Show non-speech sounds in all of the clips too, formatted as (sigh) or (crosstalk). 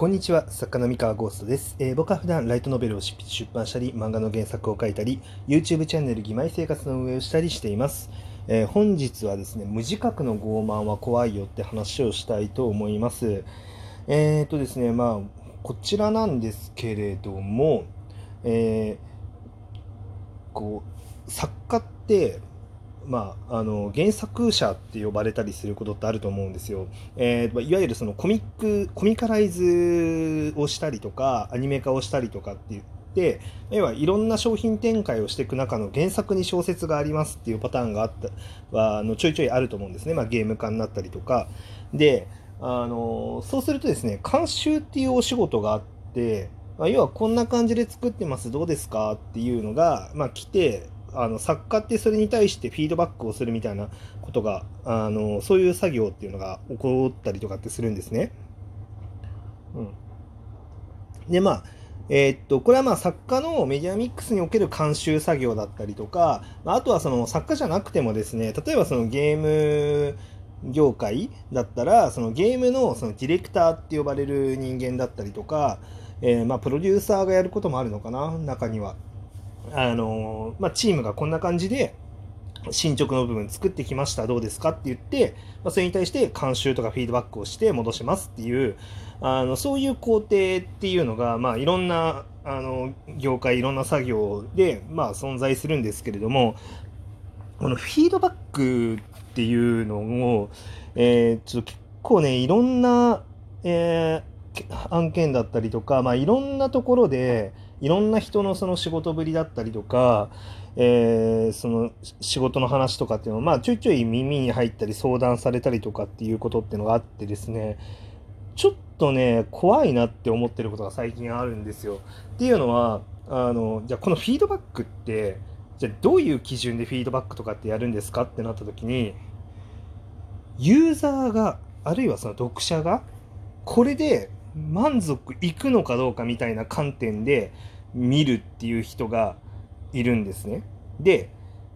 こんにちは、作家の三河ゴーストです、えー、僕は普段ライトノベルを出版したり、漫画の原作を書いたり、YouTube チャンネル義妹生活の運営をしたりしています。えー、本日はですね、無自覚の傲慢は怖いよって話をしたいと思います。えー、っとですね、まあ、こちらなんですけれども、え、こう、作家って、まあ、あの原作者って呼ばれたりすることってあると思うんですよ。えー、いわゆるそのコミックコミカライズをしたりとかアニメ化をしたりとかって言って要はいろんな商品展開をしていく中の原作に小説がありますっていうパターンがあったはあのちょいちょいあると思うんですね、まあ、ゲーム化になったりとか。であのそうするとですね監修っていうお仕事があってまあ、要はこんな感じで作ってますどうですかっていうのが、まあ、来てあの作家ってそれに対してフィードバックをするみたいなことがあのそういう作業っていうのが起こったりとかってするんですね。うん、でまあえー、っとこれはまあ作家のメディアミックスにおける監修作業だったりとかあとはその作家じゃなくてもですね例えばそのゲーム業界だったらそのゲームのそのディレクターって呼ばれる人間だったりとか、えー、まあプロデューサーがやることもあるのかな中には。あのまあ、チームがこんな感じで進捗の部分作ってきました。どうですかって言って、まあ、それに対して監修とかフィードバックをして戻しますっていうあのそういう工程っていうのが、まあ、いろんなあの業界いろんな作業で、まあ、存在するんですけれどもこのフィードバックっていうのを、えー、ちょっと結構ねいろんな、えー、案件だったりとか、まあ、いろんなところでいろんな人のその仕事ぶりだったりとか、えー、その仕事の話とかっていうのを、まあ、ちょいちょい耳に入ったり相談されたりとかっていうことっていうのがあってですねちょっとね怖いなって思ってることが最近あるんですよ。っていうのはあのじゃあこのフィードバックってじゃあどういう基準でフィードバックとかってやるんですかってなった時にユーザーがあるいはその読者がこれで満足いくのかどうかみたいな観点で見るっていう人がいるんですね。で、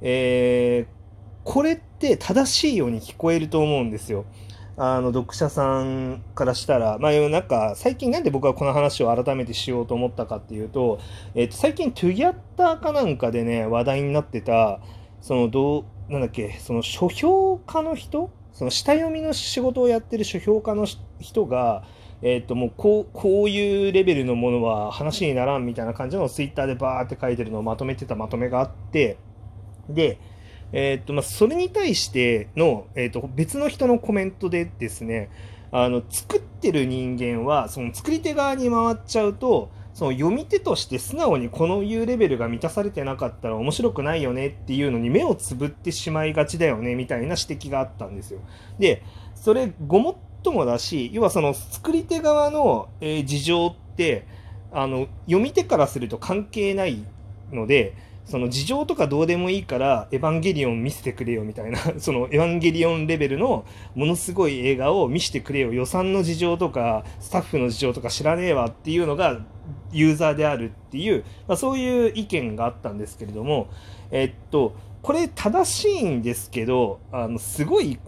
えー、これって正しいように聞こえると思うんですよ。あの読者さんからしたら、まあ、なんか最近なんで僕はこの話を改めてしようと思ったかっていうと、えー、と最近トゥギャッターかなんかでね話題になってたそのどうなんだっけその書評家の人？その下読みの仕事をやってる書評家の人がえっ、ー、ともうこうこういうレベルのものは話にならんみたいな感じのツイッターでバーって書いてるのをまとめてたまとめがあってで、えっ、ー、とまあ、それに対しての、えーと、別の人のコメントでですねあの作ってる人間はその作り手側に回っちゃうとその読み手として素直にこのいうレベルが満たされてなかったら面白くないよねっていうのに目をつぶってしまいがちだよねみたいな指摘があったんですよ。でそれごもっともだし要はその作り手側の、えー、事情ってあの読み手からすると関係ないのでその事情とかどうでもいいからエヴァンゲリオン見せてくれよみたいな (laughs) そのエヴァンゲリオンレベルのものすごい映画を見せてくれよ。予算の事情とかスタッフの事情とか知らねえわっていうのがユーザーであるっていう、まあ、そういう意見があったんですけれどもえっとこれ正しいんですけどあのすごい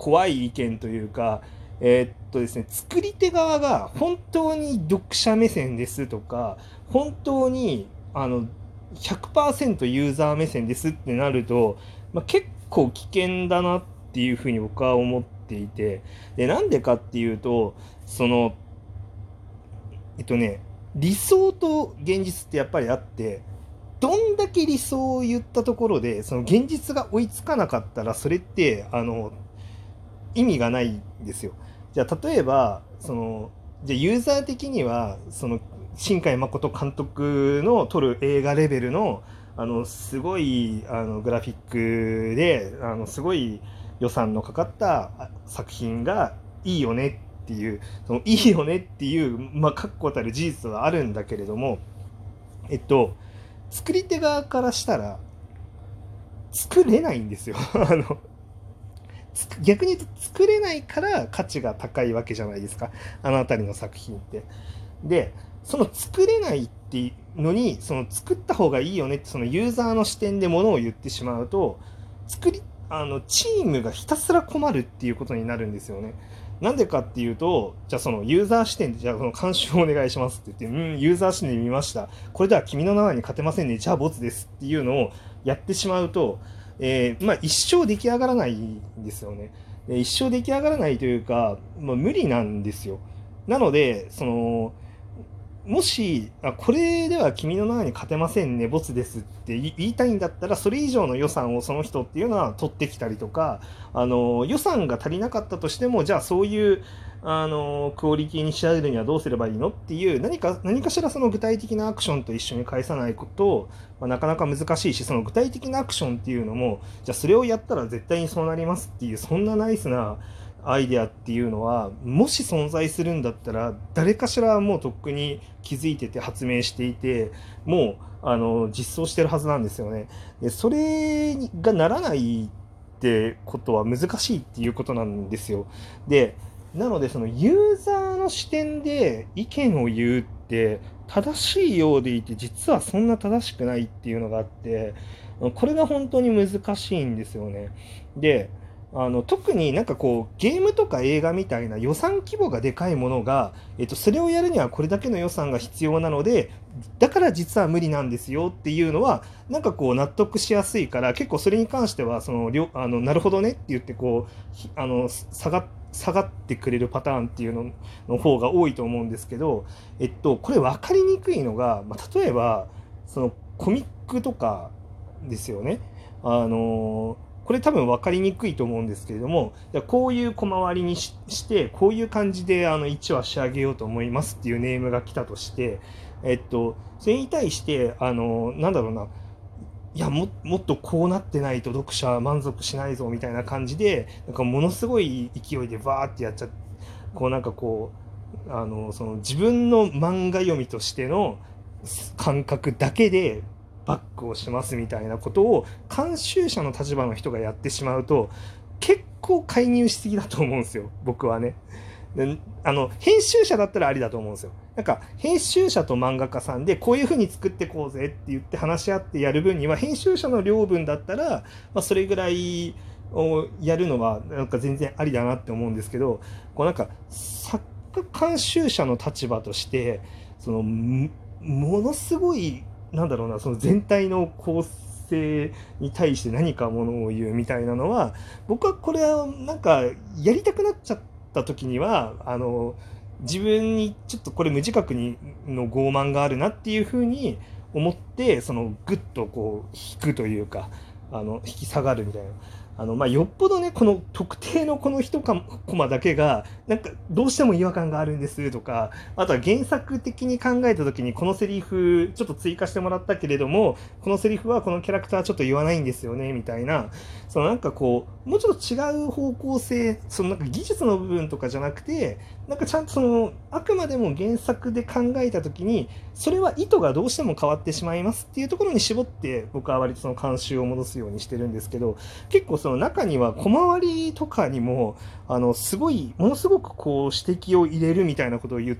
怖い意見というか、えー、っとですね、作り手側が本当に読者目線ですとか、本当にあの100%ユーザー目線ですってなると、まあ、結構危険だなっていうふうに僕は思っていて、で、なんでかっていうと、その、えっとね、理想と現実ってやっぱりあって、どんだけ理想を言ったところでその現実が追いつかなかったらそれってあの意味がないんですよ。じゃあ例えばそのじゃユーザー的にはその新海誠監督の撮る映画レベルのあのすごいあのグラフィックであのすごい予算のかかった作品がいいよねっていうそのいいよねっていうまあ確固たる事実はあるんだけれどもえっと作り手側からしたら作れないんですよ (laughs) あの逆に言うと作れないから価値が高いわけじゃないですかあの辺りの作品って。でその作れないっていうのにその作った方がいいよねってそのユーザーの視点でものを言ってしまうと作りあのチームがひたすら困るっていうことになるんですよね。なんでかっていうと、じゃあそのユーザー視点で、じゃあこの監修をお願いしますって言って、うん、ユーザー視点で見ました。これでは君の名前に勝てませんね。じゃあボツですっていうのをやってしまうと、えー、まあ一生出来上がらないんですよね。一生出来上がらないというか、まあ、無理なんですよ。なので、その、もしあこれでは君の名に勝てませんねボツですって言いたいんだったらそれ以上の予算をその人っていうのは取ってきたりとかあの予算が足りなかったとしてもじゃあそういうあのクオリティに仕上げるにはどうすればいいのっていう何か何かしらその具体的なアクションと一緒に返さないことまあ、なかなか難しいしその具体的なアクションっていうのもじゃあそれをやったら絶対にそうなりますっていうそんなナイスなアイデアっていうのはもし存在するんだったら誰かしらもうとっくに気づいてて発明していてもうあの実装してるはずなんですよね。でそれがならないってことは難しいっていうことなんですよ。でなのでそのユーザーの視点で意見を言うって正しいようでいて実はそんな正しくないっていうのがあってこれが本当に難しいんですよね。であの特になんかこうゲームとか映画みたいな予算規模がでかいものが、えっと、それをやるにはこれだけの予算が必要なのでだから実は無理なんですよっていうのはなんかこう納得しやすいから結構それに関してはそのあのなるほどねって言ってこうあの下が下がってくれるパターンっていうのの方が多いと思うんですけど、えっと、これ分かりにくいのが、まあ、例えばそのコミックとかですよね。あのこれ多分分かりにくいと思うんですけれども、こういう小回りにして、こういう感じであの1話仕上げようと思いますっていうネームが来たとして、えっと、それに対して、あの、なんだろうな、いやももっとこうなってないと読者満足しないぞみたいな感じでなんかものすごい勢いでバーってやっちゃってこうなんかこうあのその自分の漫画読みとしての感覚だけでバックをしますみたいなことを監修者の立場の人がやってしまうと結構介入しすぎだと思うんですよ僕はね。あの編集者だったらありだと思うんですよ。なんか編集者と漫画家さんでこういう風に作ってこうぜって言って話し合ってやる分には編集者の領分だったら、まあ、それぐらいをやるのはなんか全然ありだなって思うんですけどこうなんか作家監修者の立場としてそのものすごいなんだろうなその全体の構成に対して何かものを言うみたいなのは僕はこれはなんかやりたくなっちゃった時にはあの自分にちょっとこれ無自覚にの傲慢があるなっていうふうに思ってそのグッとこう引くというかあの引き下がるみたいな。あのまあ、よっぽどねこの特定のこの一コマだけがなんかどうしても違和感があるんですとかあとは原作的に考えた時にこのセリフちょっと追加してもらったけれどもこのセリフはこのキャラクターちょっと言わないんですよねみたいなそのなんかこうもうちょっと違う方向性そのなんか技術の部分とかじゃなくてなんかちゃんとそのあくまでも原作で考えた時にそれは意図がどうしても変わってしまいますっていうところに絞って僕は割とその慣習を戻すようにしてるんですけど結構そのの中には小回りとかにもあのすごいものすごくこう指摘を入れるみたいなことを言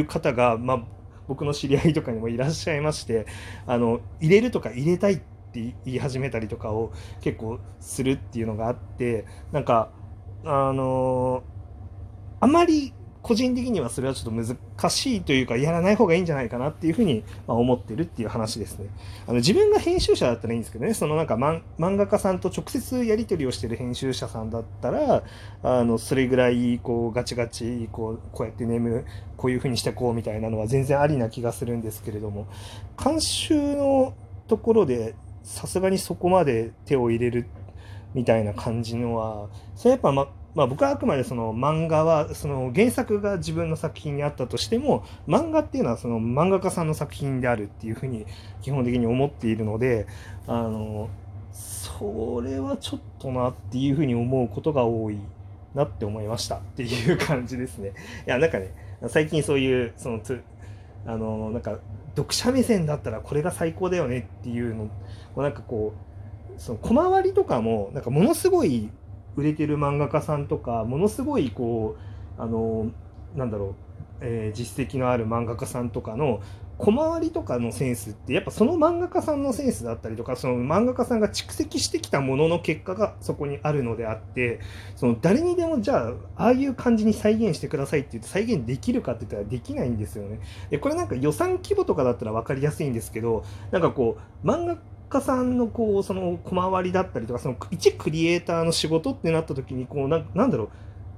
う方が、まあ、僕の知り合いとかにもいらっしゃいましてあの入れるとか入れたいって言い始めたりとかを結構するっていうのがあってなんかあのあまり個人的にはそれはちょっと難しいというか、やらない方がいいんじゃないかなっていうふうに思ってるっていう話ですね。あの自分が編集者だったらいいんですけどね、そのなんか漫画家さんと直接やり取りをしてる編集者さんだったら、あのそれぐらいこうガチガチこうこうやって眠る、こういうふうにしてこうみたいなのは全然ありな気がするんですけれども、監修のところでさすがにそこまで手を入れるみたいな感じのは、それやっぱままあ、僕はあくまでその漫画はその原作が自分の作品にあったとしても漫画っていうのはその漫画家さんの作品であるっていうふうに基本的に思っているのであのそれはちょっとなっていうふうに思うことが多いなって思いましたっていう感じですね。いやなんかね最近そういうそのあのなんか読者目線だったらこれが最高だよねっていうのなんかこうその小回りとかもなんかものすごい売れてる漫画家さんとかものすごいこうあのなんだろうえー、実績のある漫画家さんとかの小回りとかのセンスってやっぱその漫画家さんのセンスだったりとかその漫画家さんが蓄積してきたものの結果がそこにあるのであってその誰にでもじゃあああいう感じに再現してくださいって言って再現できるかって言ったらできないんですよね。でこれなんか予算規模とかだったら分かりやすいんですけどなんかこう漫画家さんのこうその小回りだったりとかその一クリエイターの仕事ってなった時にこうななんだろう。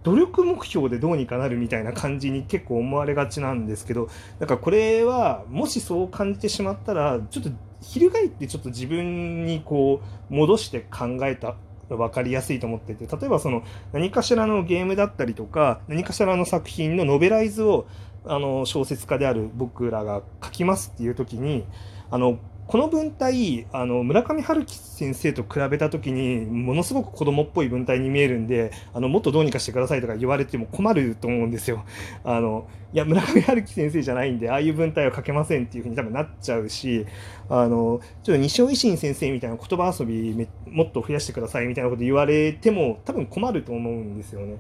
努力目標でどうにかなるみたいな感じに結構思われがちなんですけどだかこれはもしそう感じてしまったらちょっと翻ってちょっと自分にこう戻して考えた分かりやすいと思ってて例えばその何かしらのゲームだったりとか何かしらの作品のノベライズをあの小説家である僕らが書きますっていう時にあのこの文体あの村上春樹先生と比べた時にものすごく子供っぽい文体に見えるんであのもっとどうにかしてくださいとか言われても困ると思うんですよ。(laughs) あのいや村上春樹先生じゃないんでああいう文体は書けませんっていうふうに多分なっちゃうしあのちょっと西尾維新先生みたいな言葉遊びもっと増やしてくださいみたいなこと言われても多分困ると思うんですよね。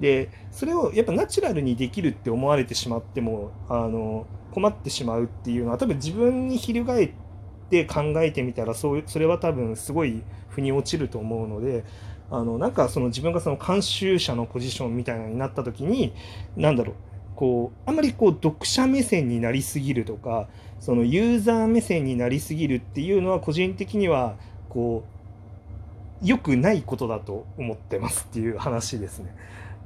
でそれをやっぱナチュラルにできるって思われてしまってもあの困ってしまうっていうのは多分自分に翻ってって考えてみたらそうそれは多分すごい腑に落ちると思うのであのなんかその自分がその監修者のポジションみたいなになった時に何だろうこうあんまりこう読者目線になりすぎるとかそのユーザー目線になりすぎるっていうのは個人的にはこう良くないことだと思ってますっていう話ですね。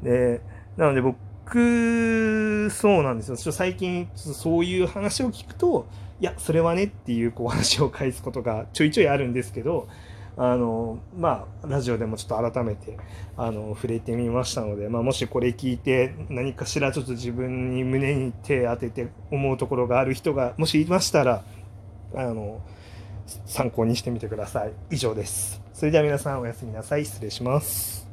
でなので僕そうなんですよ最近そういう話を聞くといやそれはねっていうこう話を返すことがちょいちょいあるんですけどあのまあラジオでもちょっと改めてあの触れてみましたので、まあ、もしこれ聞いて何かしらちょっと自分に胸に手当てて思うところがある人がもしいましたらあの参考にしてみてください。以上です。それでは皆さんおやすみなさい。失礼します。